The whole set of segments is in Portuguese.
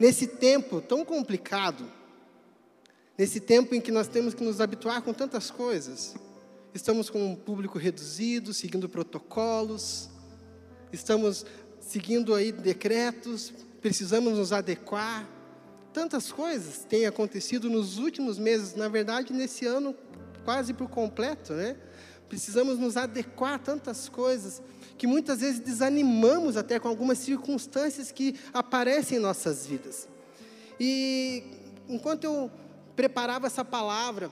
nesse tempo tão complicado, nesse tempo em que nós temos que nos habituar com tantas coisas, estamos com um público reduzido, seguindo protocolos, estamos seguindo aí decretos, precisamos nos adequar. Tantas coisas têm acontecido nos últimos meses, na verdade, nesse ano quase por completo, né? Precisamos nos adequar a tantas coisas que muitas vezes desanimamos até com algumas circunstâncias que aparecem em nossas vidas. E enquanto eu preparava essa palavra,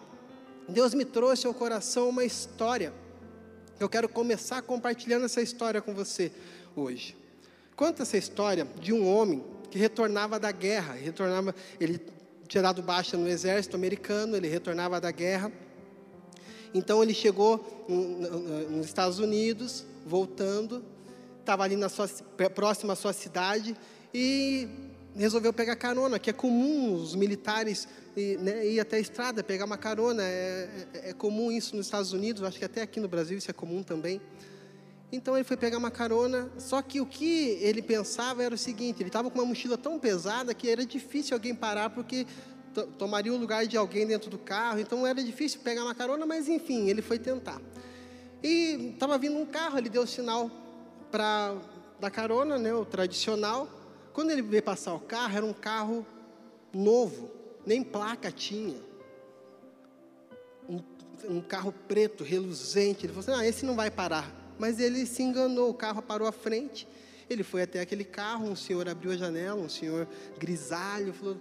Deus me trouxe ao coração uma história. Eu quero começar compartilhando essa história com você hoje. Conta essa história de um homem que retornava da guerra, retornava, ele tinha dado baixa no exército americano, ele retornava da guerra. Então ele chegou nos Estados Unidos, voltando, estava ali na sua, próximo à sua cidade e resolveu pegar carona, que é comum os militares né, ir até a estrada, pegar uma carona. É, é, é, comum isso nos Estados Unidos, acho que até aqui no Brasil isso é comum também. Então ele foi pegar uma carona, só que o que ele pensava era o seguinte: ele estava com uma mochila tão pesada que era difícil alguém parar, porque tomaria o lugar de alguém dentro do carro, então era difícil pegar uma carona, mas enfim, ele foi tentar. E estava vindo um carro, ele deu o sinal para da carona, né, o tradicional. Quando ele veio passar o carro, era um carro novo, nem placa tinha. Um, um carro preto, reluzente. Ele falou assim: ah, esse não vai parar. Mas ele se enganou, o carro parou à frente. Ele foi até aquele carro, um senhor abriu a janela, um senhor grisalho, falou: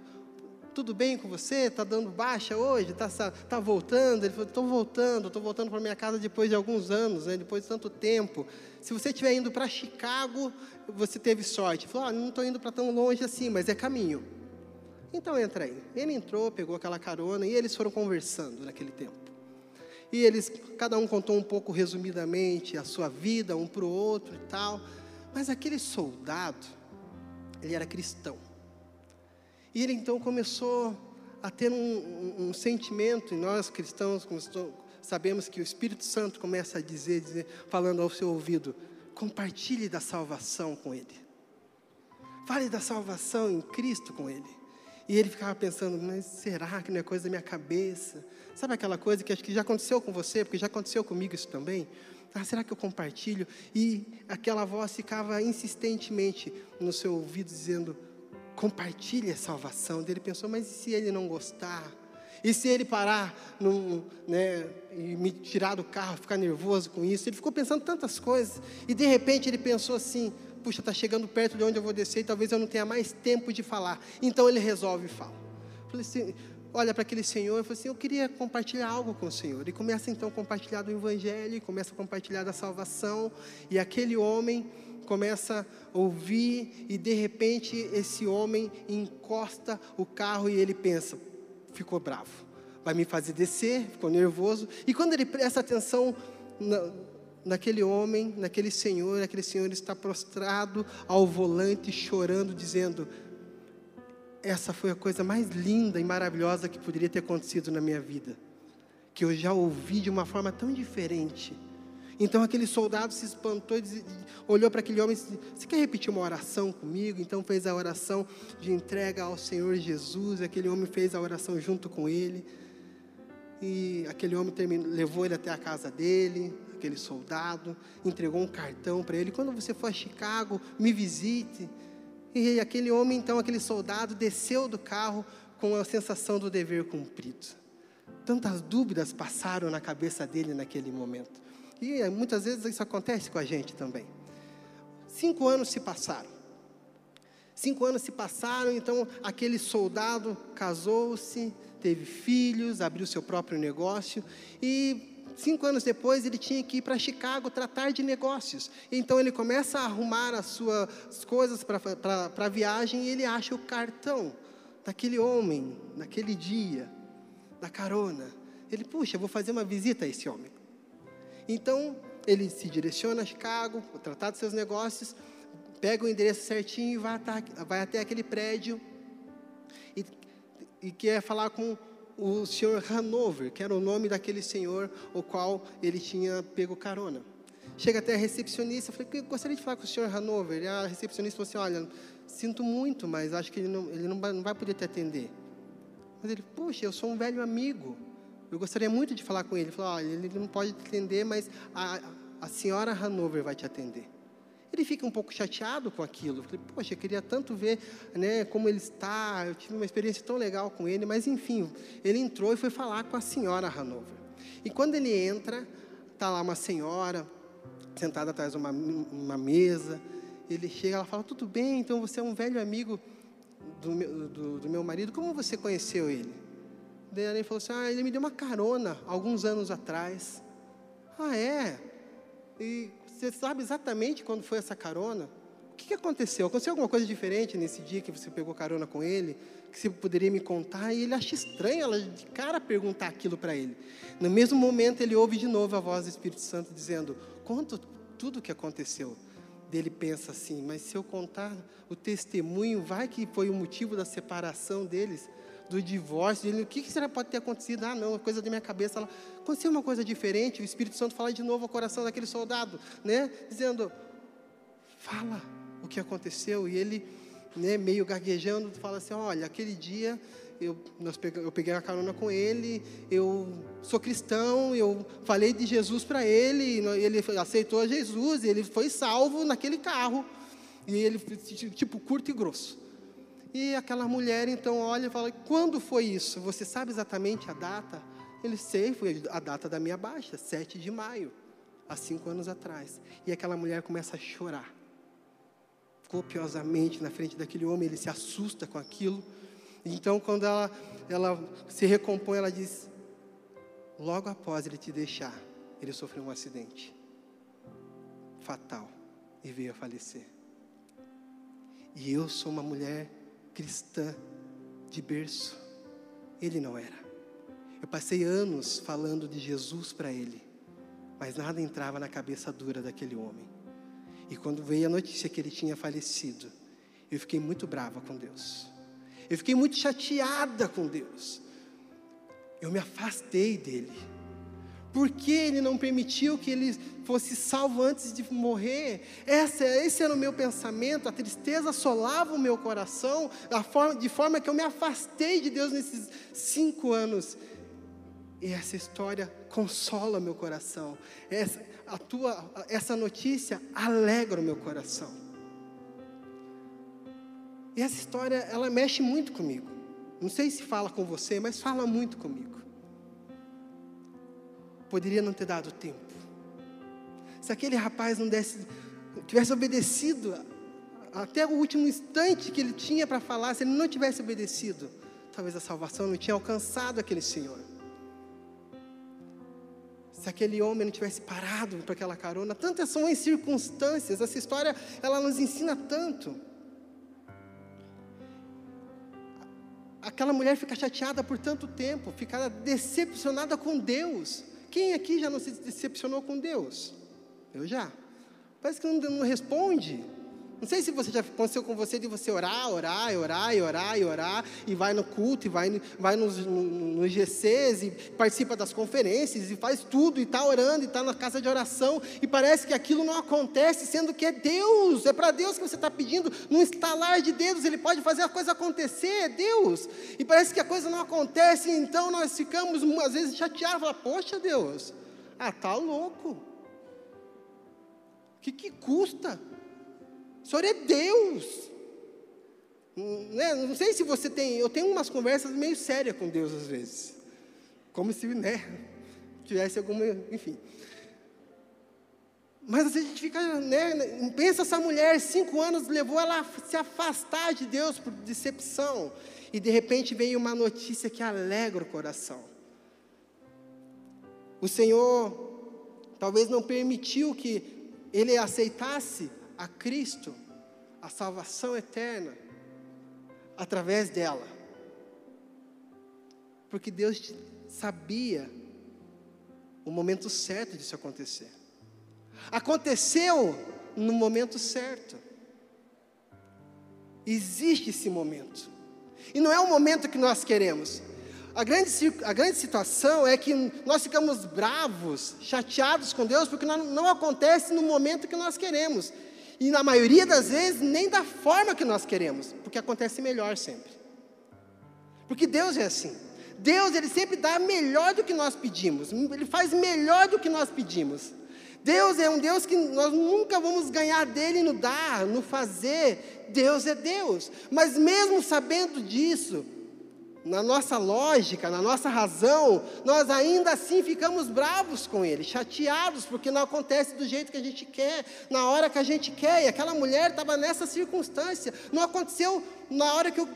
tudo bem com você? Está dando baixa hoje? Está tá voltando? Ele falou, estou voltando, estou voltando para minha casa depois de alguns anos, né? depois de tanto tempo. Se você estiver indo para Chicago, você teve sorte. Ele falou, ah, não estou indo para tão longe assim, mas é caminho. Então entra aí. Ele entrou, pegou aquela carona e eles foram conversando naquele tempo. E eles, cada um contou um pouco resumidamente a sua vida, um para o outro e tal. Mas aquele soldado, ele era cristão. E ele então começou a ter um, um, um sentimento, e nós cristãos sabemos que o Espírito Santo começa a dizer, dizer, falando ao seu ouvido: compartilhe da salvação com ele. Fale da salvação em Cristo com ele. E ele ficava pensando, mas será que não é coisa da minha cabeça? Sabe aquela coisa que acho que já aconteceu com você, porque já aconteceu comigo isso também? Ah, será que eu compartilho? E aquela voz ficava insistentemente no seu ouvido dizendo: compartilhe a salvação. Ele pensou, mas e se ele não gostar? E se ele parar num, né, e me tirar do carro, ficar nervoso com isso? Ele ficou pensando tantas coisas. E de repente ele pensou assim: puxa, está chegando perto de onde eu vou descer e talvez eu não tenha mais tempo de falar. Então ele resolve falar. Falei assim, olha para aquele senhor e falou assim: Eu queria compartilhar algo com o senhor. E começa então a compartilhar do evangelho, começa a compartilhar da salvação. E aquele homem começa a ouvir e de repente esse homem encosta o carro e ele pensa, ficou bravo, vai me fazer descer, ficou nervoso. E quando ele presta atenção na, naquele homem, naquele senhor, aquele senhor está prostrado ao volante, chorando, dizendo: Essa foi a coisa mais linda e maravilhosa que poderia ter acontecido na minha vida, que eu já ouvi de uma forma tão diferente então aquele soldado se espantou e olhou para aquele homem e disse: Você quer repetir uma oração comigo? Então fez a oração de entrega ao Senhor Jesus. Aquele homem fez a oração junto com ele. E aquele homem terminou, levou ele até a casa dele, aquele soldado, entregou um cartão para ele. Quando você for a Chicago, me visite. E aquele homem, então, aquele soldado, desceu do carro com a sensação do dever cumprido. Tantas dúvidas passaram na cabeça dele naquele momento. E muitas vezes isso acontece com a gente também. Cinco anos se passaram. Cinco anos se passaram, então aquele soldado casou-se, teve filhos, abriu seu próprio negócio e cinco anos depois ele tinha que ir para Chicago tratar de negócios. Então ele começa a arrumar as suas coisas para a viagem e ele acha o cartão daquele homem, naquele dia, da carona. Ele, puxa, vou fazer uma visita a esse homem. Então, ele se direciona a Chicago, tratar dos seus negócios, pega o endereço certinho e vai até, vai até aquele prédio e, e quer falar com o senhor Hanover, que era o nome daquele senhor o qual ele tinha pego carona. Chega até a recepcionista, falei, gostaria de falar com o senhor Hanover. E a recepcionista falou assim, olha, sinto muito, mas acho que ele não, ele não, vai, poder te atender. Mas ele, puxa, eu sou um velho amigo. Eu gostaria muito de falar com ele. Ele falou, olha, ele não pode te atender, mas a, a senhora Hanover vai te atender. Ele fica um pouco chateado com aquilo. Falei, poxa, eu queria tanto ver né, como ele está. Eu tive uma experiência tão legal com ele. Mas, enfim, ele entrou e foi falar com a senhora Hanover. E quando ele entra, está lá uma senhora sentada atrás de uma, uma mesa. Ele chega, ela fala: Tudo bem, então você é um velho amigo do do, do meu marido, como você conheceu ele? Daí ele falou assim: Ah, ele me deu uma carona alguns anos atrás. Ah, é? E você sabe exatamente quando foi essa carona? O que, aconteceu? Aconteceu alguma coisa diferente nesse dia que você pegou carona com ele? Que você poderia me contar? E ele acha estranho ela de cara perguntar aquilo para ele. No mesmo momento, ele ouve de novo a voz do Espírito Santo dizendo: Conta tudo o que aconteceu. Dele pensa assim: Mas se eu contar o testemunho, vai que foi o motivo da separação deles, do divórcio. Ele, o que, que será pode ter acontecido? Ah, não, coisa da minha cabeça. Ela, aconteceu uma coisa diferente. O Espírito Santo fala de novo ao coração daquele soldado, né? Dizendo: Fala o que aconteceu. E ele, né, meio gaguejando, fala assim: Olha, aquele dia eu, nós peguei, eu peguei a carona com ele, eu sou cristão, eu falei de Jesus para ele, ele aceitou Jesus, ele foi salvo naquele carro. E ele, tipo, curto e grosso. E aquela mulher então olha e fala: Quando foi isso? Você sabe exatamente a data? Ele sei, foi a data da minha baixa, 7 de maio, há cinco anos atrás. E aquela mulher começa a chorar, copiosamente na frente daquele homem, ele se assusta com aquilo. Então, quando ela, ela se recompõe, ela diz: logo após ele te deixar, ele sofreu um acidente fatal e veio a falecer. E eu sou uma mulher cristã de berço. Ele não era. Eu passei anos falando de Jesus para ele, mas nada entrava na cabeça dura daquele homem. E quando veio a notícia que ele tinha falecido, eu fiquei muito brava com Deus. Eu fiquei muito chateada com Deus. Eu me afastei dele. Porque ele não permitiu que ele fosse salvo antes de morrer? Essa, esse era o meu pensamento. A tristeza assolava o meu coração, forma, de forma que eu me afastei de Deus nesses cinco anos. E essa história consola meu coração. Essa, a tua, essa notícia alegra o meu coração. E essa história, ela mexe muito comigo. Não sei se fala com você, mas fala muito comigo. Poderia não ter dado tempo. Se aquele rapaz não desse, tivesse obedecido até o último instante que ele tinha para falar, se ele não tivesse obedecido, talvez a salvação não tinha alcançado aquele senhor. Se aquele homem não tivesse parado para aquela carona, tantas são as circunstâncias, essa história ela nos ensina tanto. aquela mulher fica chateada por tanto tempo, fica decepcionada com Deus. Quem aqui já não se decepcionou com Deus? Eu já. Parece que não, não responde. Não sei se você já aconteceu com você de você orar, orar, orar, e orar, e orar, e vai no culto, e vai, vai nos, nos GCs, e participa das conferências, e faz tudo, e está orando, e está na casa de oração, e parece que aquilo não acontece, sendo que é Deus, é para Deus que você está pedindo, num estalar de dedos, Ele pode fazer a coisa acontecer, é Deus, e parece que a coisa não acontece, então nós ficamos às vezes chateados, falamos, poxa Deus, ah, tá louco, o que, que custa? O Senhor é Deus. Né? Não sei se você tem, eu tenho umas conversas meio sérias com Deus às vezes. Como se, né, tivesse alguma, enfim. Mas a gente fica, né, pensa essa mulher, cinco anos levou ela a se afastar de Deus por decepção. E de repente veio uma notícia que alegra o coração. O Senhor talvez não permitiu que ele aceitasse a Cristo, a salvação eterna, através dela. Porque Deus sabia o momento certo disso acontecer. Aconteceu no momento certo. Existe esse momento. E não é o momento que nós queremos. A grande, a grande situação é que nós ficamos bravos, chateados com Deus, porque não, não acontece no momento que nós queremos. E na maioria das vezes, nem da forma que nós queremos, porque acontece melhor sempre. Porque Deus é assim. Deus, Ele sempre dá melhor do que nós pedimos, Ele faz melhor do que nós pedimos. Deus é um Deus que nós nunca vamos ganhar dele no dar, no fazer. Deus é Deus. Mas mesmo sabendo disso, na nossa lógica, na nossa razão, nós ainda assim ficamos bravos com ele, chateados, porque não acontece do jeito que a gente quer, na hora que a gente quer. E aquela mulher estava nessa circunstância, não aconteceu na hora que eu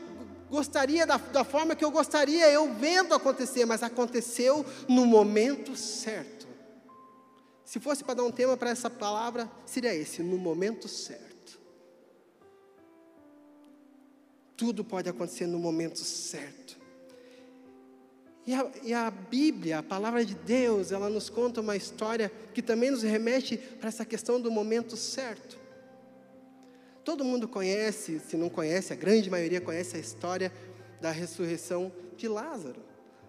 gostaria, da, da forma que eu gostaria, eu vendo acontecer, mas aconteceu no momento certo. Se fosse para dar um tema para essa palavra, seria esse: no momento certo. Tudo pode acontecer no momento certo. E a, e a, Bíblia, a palavra de Deus, ela nos conta uma história que também nos remete para essa questão do momento certo. Todo mundo conhece, se não conhece, a grande maioria conhece a história da ressurreição de Lázaro,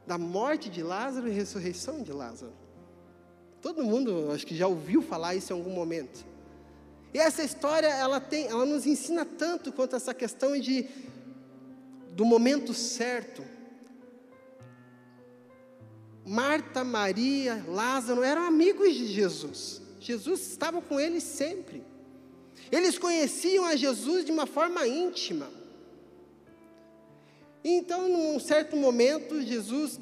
da morte de Lázaro e ressurreição de Lázaro. Todo mundo, acho que já ouviu falar isso em algum momento. E essa história, ela tem, ela nos ensina tanto quanto essa questão de do momento certo, Marta, Maria, Lázaro eram amigos de Jesus. Jesus estava com eles sempre. Eles conheciam a Jesus de uma forma íntima. Então, num certo momento, Jesus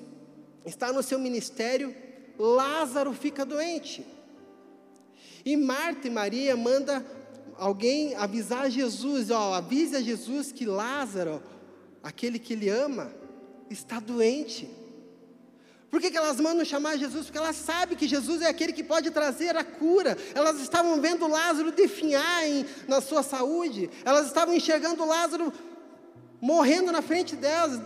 está no seu ministério, Lázaro fica doente. E Marta e Maria manda alguém avisar Jesus, ó, avise a Jesus que Lázaro, aquele que ele ama, está doente. Por que, que elas mandam chamar Jesus? Porque elas sabem que Jesus é aquele que pode trazer a cura. Elas estavam vendo Lázaro definhar em, na sua saúde. Elas estavam enxergando Lázaro morrendo na frente delas,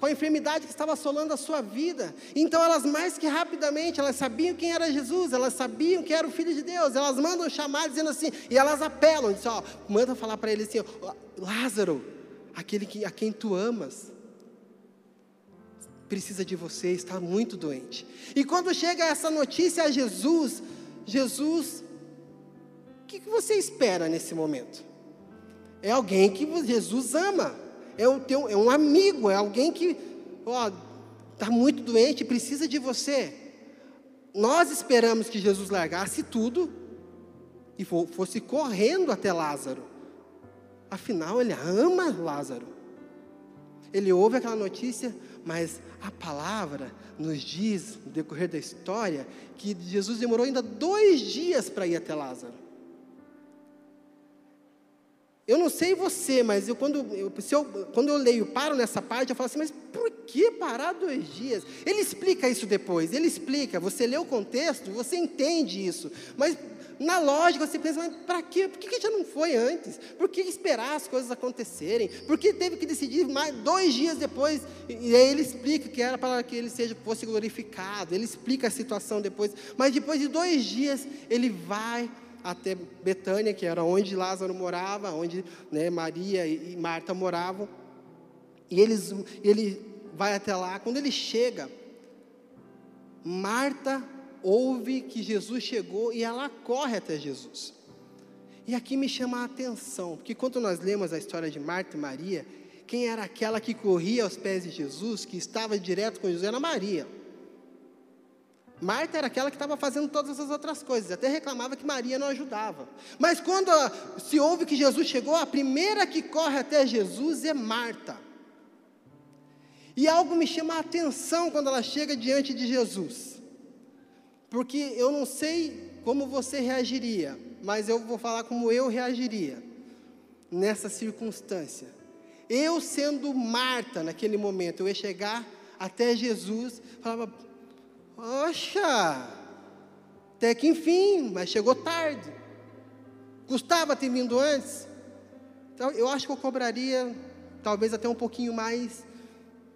com a enfermidade que estava assolando a sua vida. Então elas mais que rapidamente, elas sabiam quem era Jesus, elas sabiam que era o Filho de Deus. Elas mandam chamar dizendo assim, e elas apelam, dizem, ó, manda falar para ele assim, ó, Lázaro, aquele que, a quem tu amas, precisa de você, está muito doente. E quando chega essa notícia a Jesus, Jesus, o que, que você espera nesse momento? É alguém que Jesus ama, é um, teu, é um amigo, é alguém que está muito doente, precisa de você. Nós esperamos que Jesus largasse tudo e fosse correndo até Lázaro. Afinal, ele ama Lázaro. Ele ouve aquela notícia, mas a palavra nos diz, no decorrer da história, que Jesus demorou ainda dois dias para ir até Lázaro. Eu não sei você, mas eu quando, eu, eu, quando eu leio, paro nessa parte, eu falo assim, mas por que parar dois dias? Ele explica isso depois, ele explica, você lê o contexto, você entende isso, mas na lógica você pensa, mas para quê? Por que, já não foi antes? Por que esperar as coisas acontecerem? Por que teve que decidir mais dois dias depois? E aí ele explica que era para que ele seja, fosse glorificado, ele explica a situação depois, mas depois de dois dias ele vai até Betânia, que era onde Lázaro morava, onde né, Maria e Marta moravam, e eles, ele vai até lá. Quando ele chega, Marta ouve que Jesus chegou e ela corre até Jesus. E aqui me chama a atenção, porque quando nós lemos a história de Marta e Maria, quem era aquela que corria aos pés de Jesus, que estava direto com Jesus, era Maria. Marta era aquela que estava fazendo todas as outras coisas, até reclamava que Maria não ajudava. Mas quando se ouve que Jesus chegou, a primeira que corre até Jesus é Marta. E algo me chama a atenção quando ela chega diante de Jesus porque eu não sei como você reagiria, mas eu vou falar como eu reagiria nessa circunstância. Eu sendo Marta naquele momento, eu ia chegar até Jesus, falava: "Poxa, até que enfim, mas chegou tarde. Custava ter vindo antes?" Então, eu acho que eu cobraria talvez até um pouquinho mais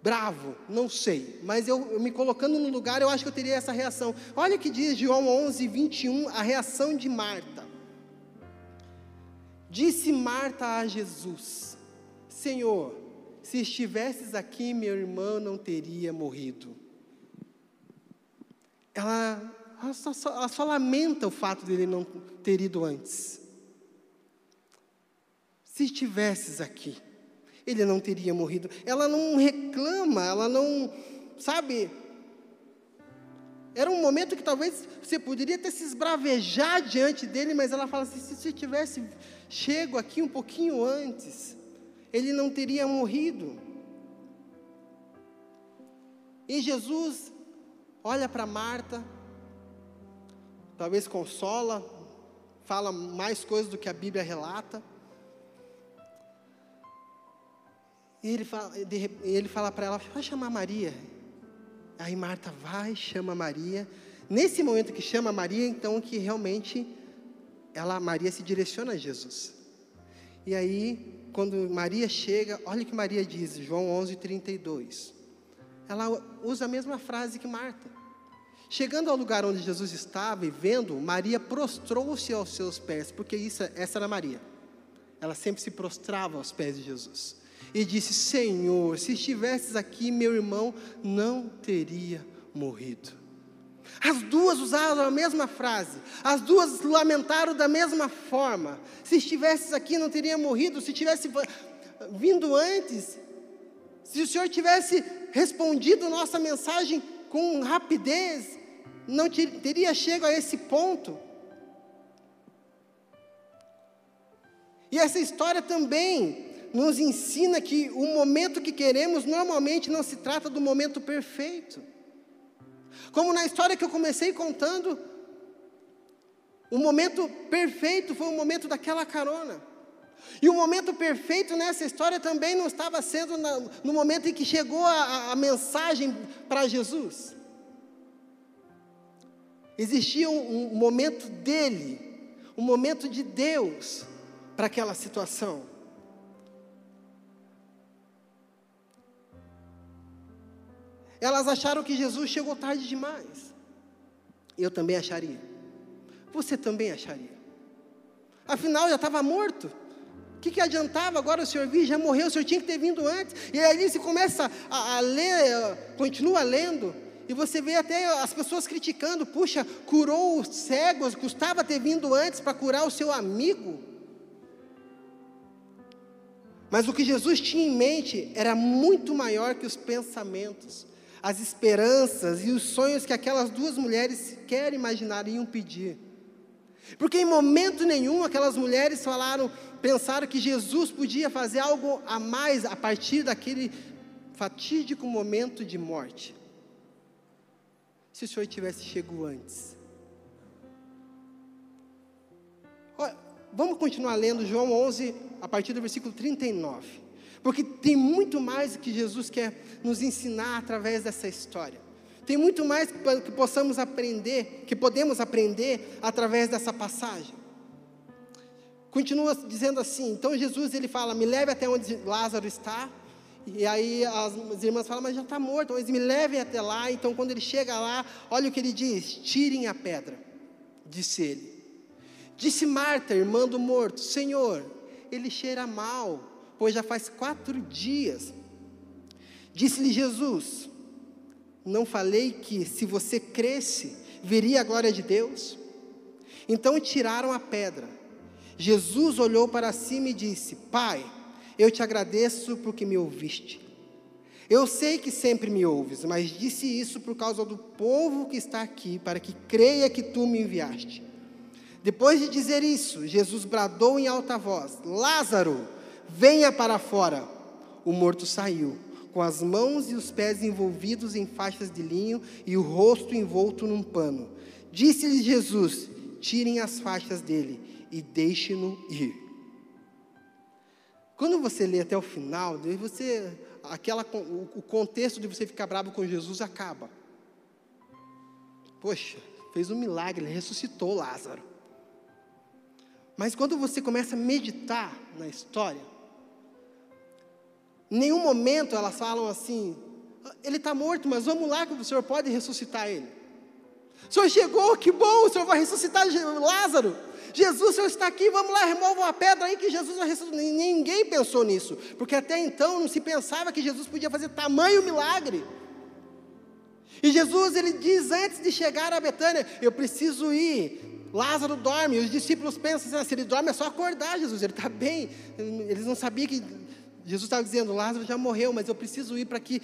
bravo, não sei, mas eu, eu, me colocando no lugar, eu acho que eu teria essa reação. Olha que diz João 11, 21, a reação de Marta. Disse Marta a Jesus: Senhor, se estivesses aqui, meu irmão não teria morrido. Ela, ela, só, ela só lamenta o fato dele não ter ido antes. Se estivesses aqui, ele não teria morrido. Ela não reclama, ela não, sabe? Era um momento que talvez você poderia até se esbravejar diante dele, mas ela fala assim: se você tivesse chego aqui um pouquinho antes, ele não teria morrido. E Jesus olha para Marta, talvez consola, fala mais coisas do que a Bíblia relata. E ele fala, ele fala para ela: vai chamar Maria. Aí Marta vai, chama Maria. Nesse momento que chama Maria, então que realmente ela, Maria se direciona a Jesus. E aí, quando Maria chega, olha o que Maria diz, João 11, 32. Ela usa a mesma frase que Marta. Chegando ao lugar onde Jesus estava e vendo, Maria prostrou-se aos seus pés, porque isso, essa era Maria. Ela sempre se prostrava aos pés de Jesus e disse: Senhor, se estivesses aqui, meu irmão não teria morrido. As duas usaram a mesma frase, as duas lamentaram da mesma forma. Se estivesses aqui, não teria morrido. Se tivesse vindo antes, se o Senhor tivesse respondido nossa mensagem com rapidez, não teria chego a esse ponto. E essa história também nos ensina que o momento que queremos normalmente não se trata do momento perfeito. Como na história que eu comecei contando, o momento perfeito foi o momento daquela carona. E o momento perfeito nessa história também não estava sendo na, no momento em que chegou a, a mensagem para Jesus. Existia um, um momento dele, um momento de Deus para aquela situação. Elas acharam que Jesus chegou tarde demais. Eu também acharia. Você também acharia. Afinal, já estava morto. O que, que adiantava agora o senhor vir? Já morreu, o senhor tinha que ter vindo antes. E aí você começa a, a ler, continua lendo, e você vê até as pessoas criticando: puxa, curou os cegos, custava ter vindo antes para curar o seu amigo. Mas o que Jesus tinha em mente era muito maior que os pensamentos as esperanças e os sonhos que aquelas duas mulheres sequer imaginariam pedir. Porque em momento nenhum aquelas mulheres falaram, pensaram que Jesus podia fazer algo a mais a partir daquele fatídico momento de morte. Se o Senhor tivesse chegado antes. Olha, vamos continuar lendo João 11, a partir do versículo 39. Porque tem muito mais que Jesus quer nos ensinar através dessa história. Tem muito mais que possamos aprender, que podemos aprender através dessa passagem. Continua dizendo assim, então Jesus ele fala, me leve até onde Lázaro está, e aí as irmãs falam, mas já está morto, mas me leve até lá, então quando ele chega lá, olha o que ele diz, tirem a pedra, disse ele. Disse Marta, irmã do morto, Senhor, ele cheira mal, pois já faz quatro dias. Disse-lhe Jesus: Não falei que se você cresce, veria a glória de Deus? Então tiraram a pedra. Jesus olhou para cima e disse: Pai, eu te agradeço porque me ouviste. Eu sei que sempre me ouves, mas disse isso por causa do povo que está aqui, para que creia que tu me enviaste. Depois de dizer isso, Jesus bradou em alta voz: Lázaro, Venha para fora. O morto saiu, com as mãos e os pés envolvidos em faixas de linho e o rosto envolto num pano. Disse-lhe Jesus: Tirem as faixas dele e deixem-no ir. Quando você lê até o final, você, aquela, o contexto de você ficar bravo com Jesus acaba. Poxa, fez um milagre, ele ressuscitou Lázaro. Mas quando você começa a meditar na história, em nenhum momento elas falam assim: ele está morto, mas vamos lá que o Senhor pode ressuscitar ele. O Senhor chegou, que bom, o Senhor vai ressuscitar Lázaro. Jesus, o Senhor está aqui, vamos lá, remova a pedra aí que Jesus vai ressuscitar. Ninguém pensou nisso, porque até então não se pensava que Jesus podia fazer tamanho milagre. E Jesus, ele diz antes de chegar a Betânia: Eu preciso ir. Lázaro dorme. Os discípulos pensam assim: se ele dorme é só acordar, Jesus, ele está bem. Eles não sabiam que Jesus estava dizendo: Lázaro já morreu, mas eu preciso ir para que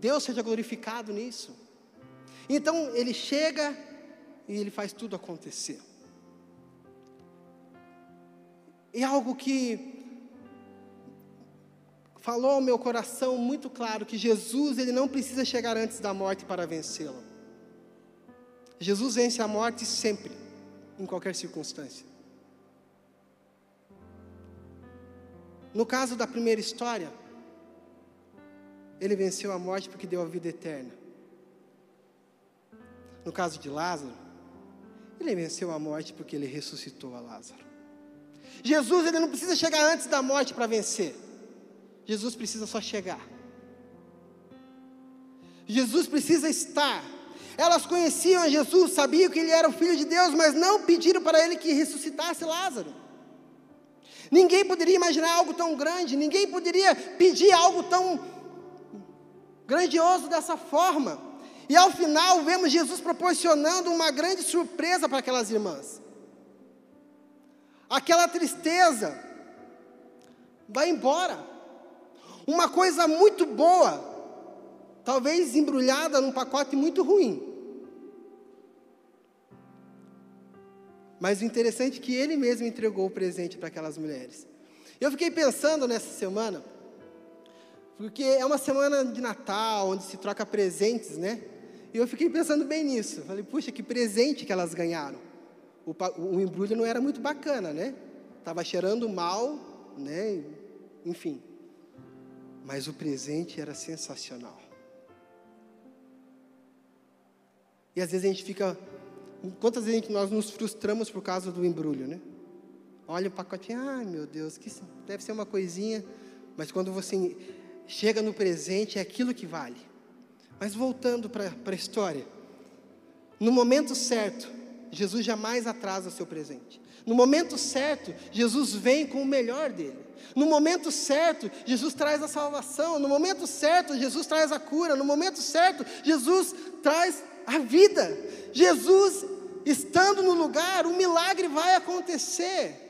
Deus seja glorificado nisso. Então ele chega e ele faz tudo acontecer. E algo que falou ao meu coração muito claro que Jesus ele não precisa chegar antes da morte para vencê-la. Jesus vence a morte sempre, em qualquer circunstância. No caso da primeira história, ele venceu a morte porque deu a vida eterna. No caso de Lázaro, ele venceu a morte porque ele ressuscitou a Lázaro. Jesus ele não precisa chegar antes da morte para vencer. Jesus precisa só chegar. Jesus precisa estar. Elas conheciam Jesus, sabiam que ele era o filho de Deus, mas não pediram para ele que ressuscitasse Lázaro. Ninguém poderia imaginar algo tão grande, ninguém poderia pedir algo tão grandioso dessa forma. E ao final vemos Jesus proporcionando uma grande surpresa para aquelas irmãs. Aquela tristeza vai embora. Uma coisa muito boa, talvez embrulhada num pacote muito ruim. Mas o interessante é que ele mesmo entregou o presente para aquelas mulheres. Eu fiquei pensando nessa semana, porque é uma semana de Natal, onde se troca presentes, né? E eu fiquei pensando bem nisso. Falei, puxa, que presente que elas ganharam. O, o embrulho não era muito bacana, né? Estava cheirando mal, né? Enfim. Mas o presente era sensacional. E às vezes a gente fica Quantas vezes nós nos frustramos por causa do embrulho, né? Olha o pacotinho, ai meu Deus, que deve ser uma coisinha, mas quando você chega no presente é aquilo que vale. Mas voltando para a história, no momento certo, Jesus jamais atrasa o seu presente. No momento certo, Jesus vem com o melhor dele. No momento certo, Jesus traz a salvação. No momento certo, Jesus traz a cura. No momento certo, Jesus traz a vida. Jesus estando no lugar, o milagre vai acontecer.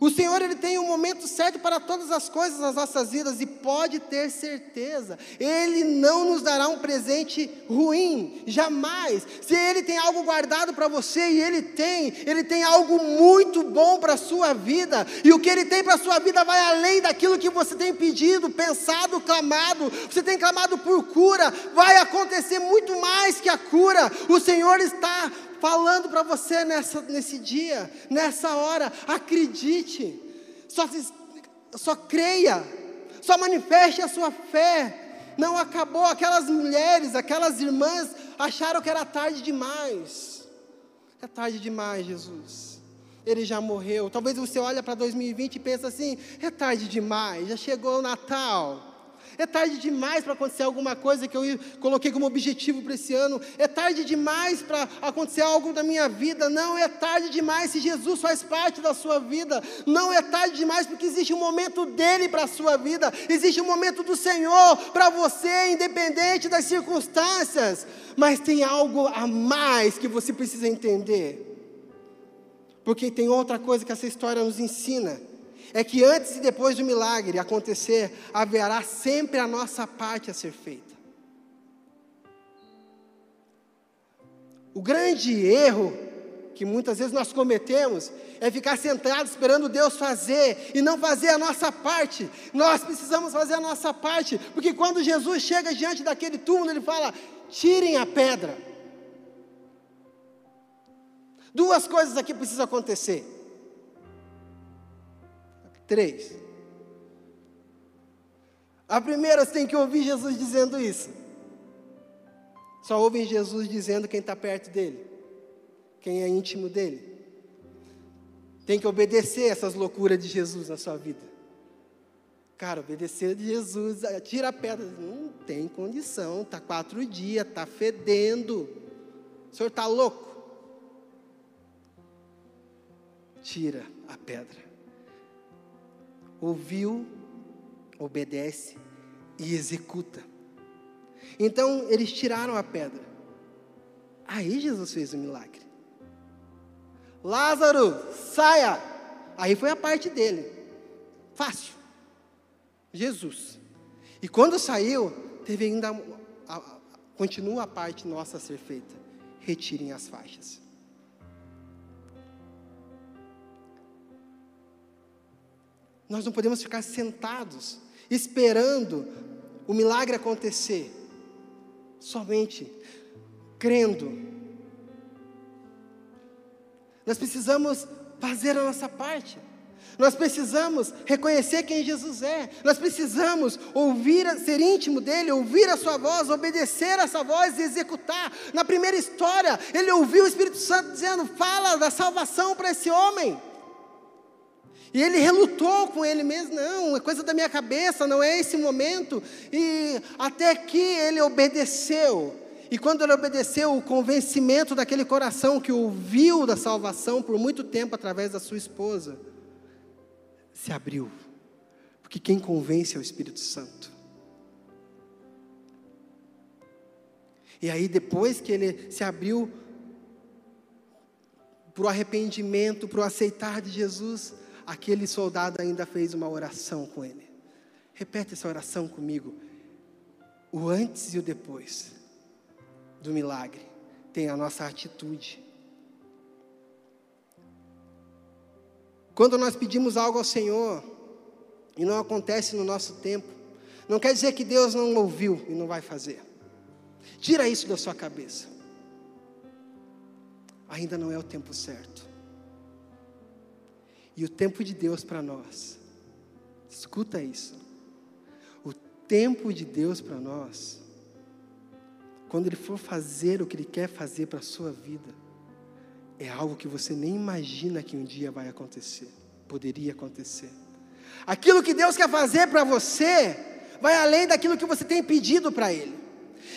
O Senhor ele tem um momento certo para todas as coisas nas nossas vidas e pode ter certeza, Ele não nos dará um presente ruim, jamais. Se Ele tem algo guardado para você e Ele tem, Ele tem algo muito bom para a sua vida, e o que Ele tem para a sua vida vai além daquilo que você tem pedido, pensado, clamado. Você tem clamado por cura, vai acontecer muito mais que a cura. O Senhor está falando para você nessa, nesse dia, nessa hora, acredite, só, só creia, só manifeste a sua fé. Não acabou, aquelas mulheres, aquelas irmãs acharam que era tarde demais. É tarde demais, Jesus. Ele já morreu. Talvez você olhe para 2020 e pense assim: é tarde demais, já chegou o Natal. É tarde demais para acontecer alguma coisa que eu coloquei como objetivo para esse ano. É tarde demais para acontecer algo da minha vida. Não é tarde demais se Jesus faz parte da sua vida. Não é tarde demais porque existe um momento dele para a sua vida. Existe um momento do Senhor para você, independente das circunstâncias. Mas tem algo a mais que você precisa entender. Porque tem outra coisa que essa história nos ensina é que antes e depois do milagre acontecer, haverá sempre a nossa parte a ser feita. O grande erro que muitas vezes nós cometemos é ficar sentado esperando Deus fazer e não fazer a nossa parte. Nós precisamos fazer a nossa parte, porque quando Jesus chega diante daquele túmulo, ele fala: tirem a pedra. Duas coisas aqui precisam acontecer. Três. A primeira, você tem que ouvir Jesus dizendo isso. Só ouvem Jesus dizendo quem está perto dele, quem é íntimo dele. Tem que obedecer essas loucuras de Jesus na sua vida. Cara, obedecer de Jesus, tira a pedra, não tem condição, está quatro dias, está fedendo. O senhor está louco? tira a pedra. Ouviu, obedece e executa. Então eles tiraram a pedra. Aí Jesus fez o milagre. Lázaro, saia! Aí foi a parte dele. Fácil. Jesus. E quando saiu, teve ainda. A, a, continua a parte nossa a ser feita. Retirem as faixas. Nós não podemos ficar sentados, esperando o milagre acontecer, somente crendo. Nós precisamos fazer a nossa parte. Nós precisamos reconhecer quem Jesus é. Nós precisamos ouvir, ser íntimo dele, ouvir a sua voz, obedecer a essa voz e executar. Na primeira história, ele ouviu o Espírito Santo dizendo: "Fala da salvação para esse homem". E ele relutou com ele mesmo, não, é coisa da minha cabeça, não é esse momento. E até que ele obedeceu. E quando ele obedeceu, o convencimento daquele coração que ouviu da salvação por muito tempo através da sua esposa, se abriu. Porque quem convence é o Espírito Santo. E aí, depois que ele se abriu para o arrependimento, para o aceitar de Jesus, aquele soldado ainda fez uma oração com ele. Repete essa oração comigo. O antes e o depois do milagre tem a nossa atitude. Quando nós pedimos algo ao Senhor e não acontece no nosso tempo, não quer dizer que Deus não ouviu e não vai fazer. Tira isso da sua cabeça. Ainda não é o tempo certo. E o tempo de Deus para nós, escuta isso. O tempo de Deus para nós, quando Ele for fazer o que Ele quer fazer para a sua vida, é algo que você nem imagina que um dia vai acontecer, poderia acontecer. Aquilo que Deus quer fazer para você, vai além daquilo que você tem pedido para Ele.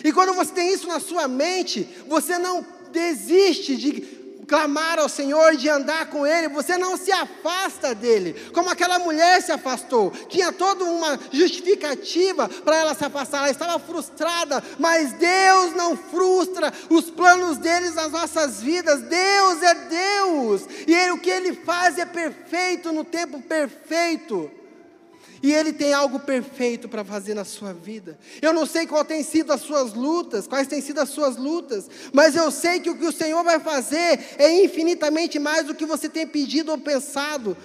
E quando você tem isso na sua mente, você não desiste de clamar ao Senhor, de andar com Ele, você não se afasta dele, como aquela mulher se afastou. Tinha toda uma justificativa para ela se afastar, ela estava frustrada, mas Deus não frustra os planos deles nas nossas vidas. Deus é Deus, e ele, o que Ele faz é perfeito no tempo perfeito. E Ele tem algo perfeito para fazer na sua vida. Eu não sei qual tem sido as suas lutas, quais têm sido as suas lutas, mas eu sei que o que o Senhor vai fazer é infinitamente mais do que você tem pedido ou pensado.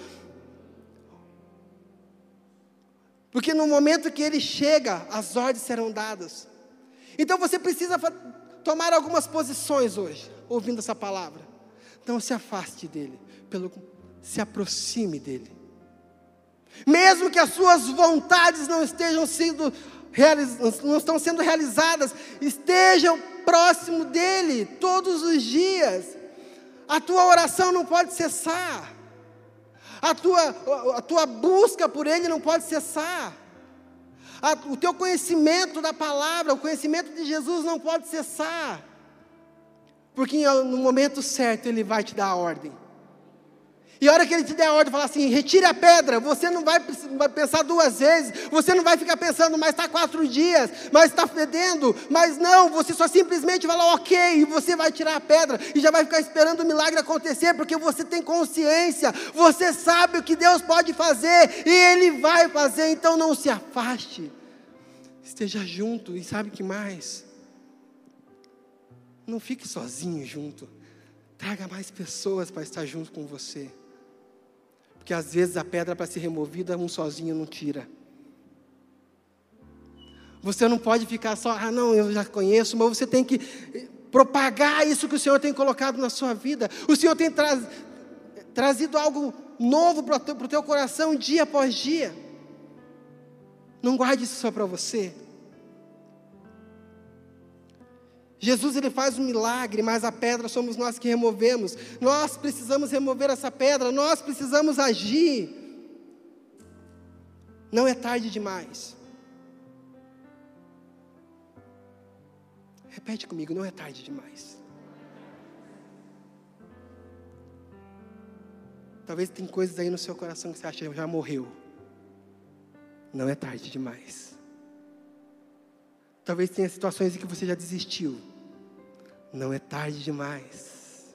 Porque no momento que Ele chega, as ordens serão dadas. Então você precisa tomar algumas posições hoje, ouvindo essa palavra. Não se afaste dele, pelo, se aproxime dele mesmo que as suas vontades não estejam sendo não estão sendo realizadas, estejam próximo dele todos os dias. A tua oração não pode cessar. A tua, a tua busca por ele não pode cessar. A, o teu conhecimento da palavra, o conhecimento de Jesus não pode cessar. Porque no momento certo ele vai te dar a ordem. E a hora que ele te der a ordem, falar assim: retire a pedra, você não vai, pensar duas vezes, você não vai ficar pensando, mas está quatro dias, mas está fedendo, mas não, você só simplesmente vai lá, ok, e você vai tirar a pedra e já vai ficar esperando o milagre acontecer, porque você tem consciência, você sabe o que Deus pode fazer e Ele vai fazer, então não se afaste, esteja junto e sabe que mais? Não fique sozinho junto, traga mais pessoas para estar junto com você. Porque às vezes a pedra para ser removida, um sozinho não tira. Você não pode ficar só, ah, não, eu já conheço, mas você tem que propagar isso que o Senhor tem colocado na sua vida. O Senhor tem tra trazido algo novo para o teu coração dia após dia. Não guarde isso só para você. Jesus ele faz um milagre, mas a pedra somos nós que removemos. Nós precisamos remover essa pedra, nós precisamos agir. Não é tarde demais. Repete comigo, não é tarde demais. Talvez tem coisas aí no seu coração que você acha que já morreu. Não é tarde demais. Talvez tenha situações em que você já desistiu. Não é tarde demais.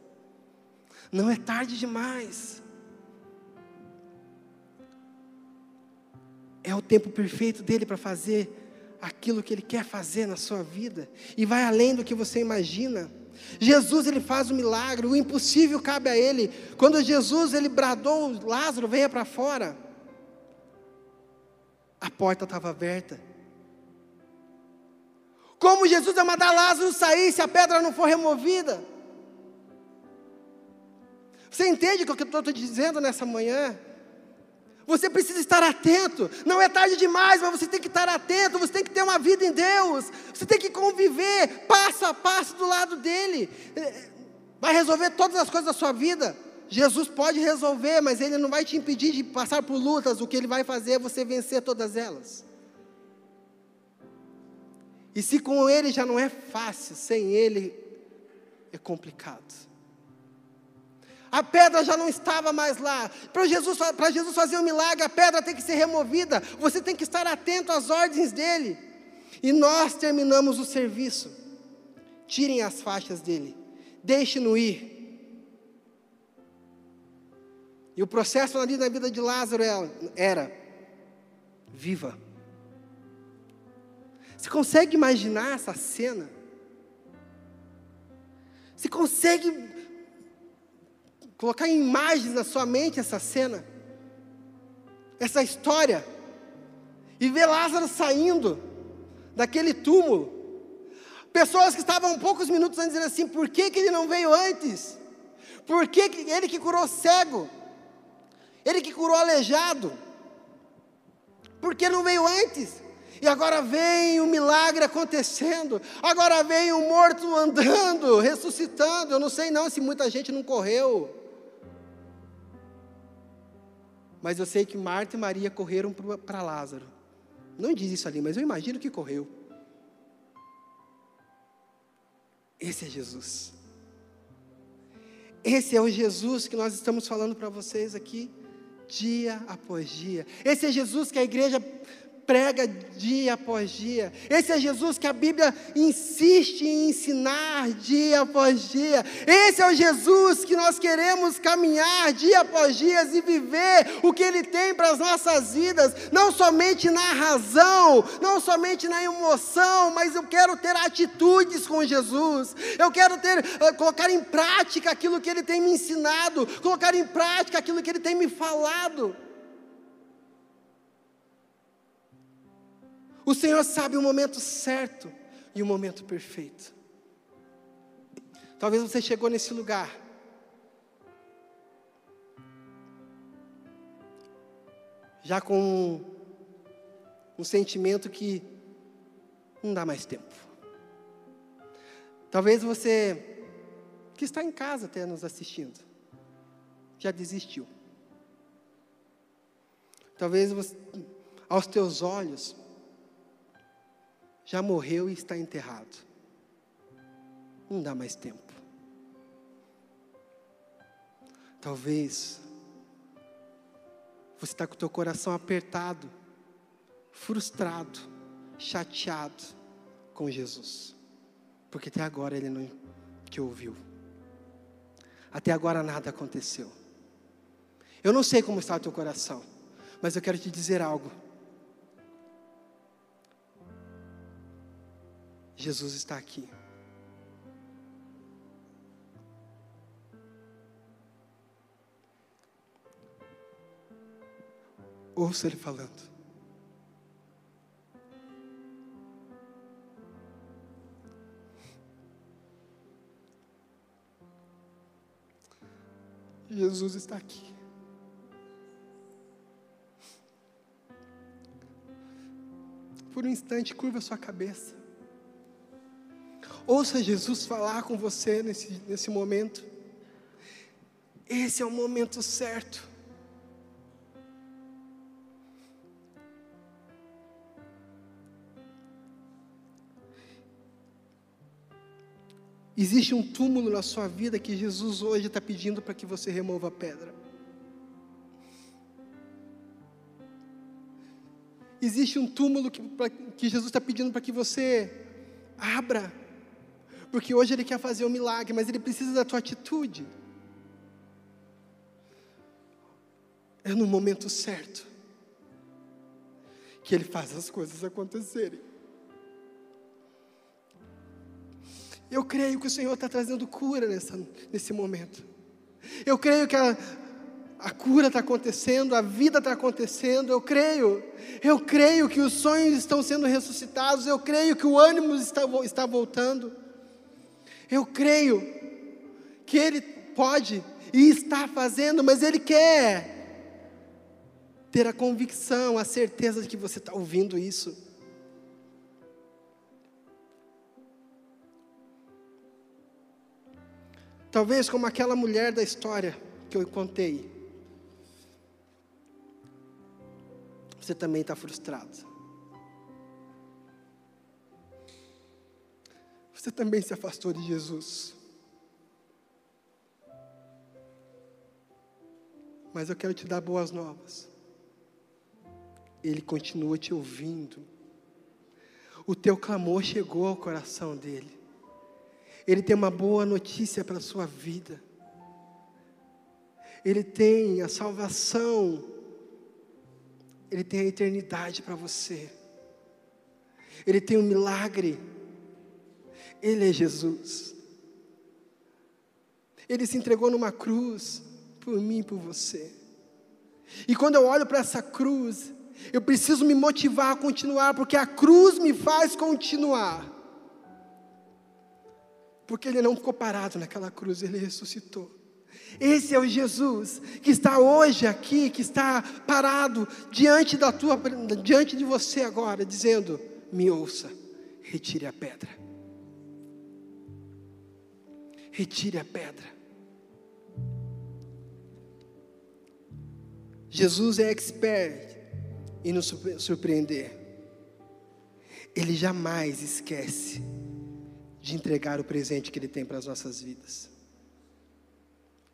Não é tarde demais. É o tempo perfeito dele para fazer aquilo que ele quer fazer na sua vida e vai além do que você imagina. Jesus ele faz o um milagre, o impossível cabe a ele. Quando Jesus ele bradou, Lázaro venha para fora. A porta estava aberta. Como Jesus ia mandar Lázaro sair se a pedra não for removida? Você entende o que eu estou dizendo nessa manhã? Você precisa estar atento. Não é tarde demais, mas você tem que estar atento. Você tem que ter uma vida em Deus. Você tem que conviver passo a passo do lado dele. É, vai resolver todas as coisas da sua vida. Jesus pode resolver, mas ele não vai te impedir de passar por lutas. O que ele vai fazer é você vencer todas elas. E se com ele já não é fácil, sem ele é complicado a pedra já não estava mais lá. Para Jesus, Jesus fazer um milagre, a pedra tem que ser removida. Você tem que estar atento às ordens dele. E nós terminamos o serviço. Tirem as faixas dele. Deixe-no ir. E o processo ali na vida de Lázaro era: viva. Você consegue imaginar essa cena? Você consegue colocar em imagens na sua mente essa cena, essa história, e ver Lázaro saindo daquele túmulo. Pessoas que estavam poucos minutos antes dizendo assim: por que, que ele não veio antes? Por que, que ele que curou cego? Ele que curou aleijado? Por que não veio antes? E agora vem o milagre acontecendo. Agora vem o morto andando, ressuscitando. Eu não sei não se muita gente não correu. Mas eu sei que Marta e Maria correram para Lázaro. Não diz isso ali, mas eu imagino que correu. Esse é Jesus. Esse é o Jesus que nós estamos falando para vocês aqui, dia após dia. Esse é Jesus que a igreja prega dia após dia. Esse é Jesus que a Bíblia insiste em ensinar dia após dia. Esse é o Jesus que nós queremos caminhar dia após dia e viver o que Ele tem para as nossas vidas, não somente na razão, não somente na emoção, mas eu quero ter atitudes com Jesus. Eu quero ter, eh, colocar em prática aquilo que Ele tem me ensinado, colocar em prática aquilo que Ele tem me falado. O Senhor sabe o momento certo e o momento perfeito. Talvez você chegou nesse lugar. Já com um, sentimento que não dá mais tempo. Talvez você, que está em casa até nos assistindo, já desistiu. Talvez você, aos teus olhos, já morreu e está enterrado. Não dá mais tempo. Talvez você está com o teu coração apertado, frustrado, chateado com Jesus, porque até agora ele não te ouviu. Até agora nada aconteceu. Eu não sei como está o teu coração, mas eu quero te dizer algo. Jesus está aqui. Ouça Ele falando. Jesus está aqui. Por um instante, curva sua cabeça. Ouça Jesus falar com você nesse, nesse momento. Esse é o momento certo. Existe um túmulo na sua vida que Jesus hoje está pedindo para que você remova a pedra. Existe um túmulo que, que Jesus está pedindo para que você abra porque hoje Ele quer fazer um milagre, mas Ele precisa da tua atitude. É no momento certo que Ele faz as coisas acontecerem. Eu creio que o Senhor está trazendo cura nessa, nesse momento. Eu creio que a, a cura está acontecendo, a vida está acontecendo. Eu creio. Eu creio que os sonhos estão sendo ressuscitados. Eu creio que o ânimo está, está voltando. Eu creio que Ele pode e está fazendo, mas Ele quer ter a convicção, a certeza de que você está ouvindo isso. Talvez como aquela mulher da história que eu contei. Você também está frustrado. Você também se afastou de Jesus. Mas eu quero te dar boas novas. Ele continua te ouvindo. O teu clamor chegou ao coração dele. Ele tem uma boa notícia para a sua vida. Ele tem a salvação. Ele tem a eternidade para você. Ele tem um milagre. Ele é Jesus. Ele se entregou numa cruz por mim e por você. E quando eu olho para essa cruz, eu preciso me motivar a continuar, porque a cruz me faz continuar. Porque ele não ficou parado naquela cruz, ele ressuscitou. Esse é o Jesus que está hoje aqui, que está parado diante da tua, diante de você agora, dizendo: "Me ouça, retire a pedra". Retire a pedra. Jesus é expert e nos surpreender. Ele jamais esquece de entregar o presente que Ele tem para as nossas vidas.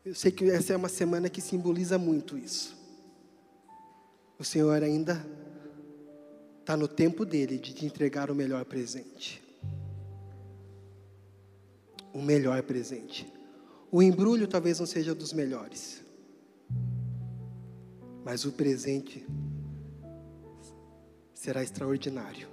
Eu sei que essa é uma semana que simboliza muito isso. O Senhor ainda está no tempo dele de te entregar o melhor presente. O melhor presente. O embrulho talvez não seja dos melhores, mas o presente será extraordinário.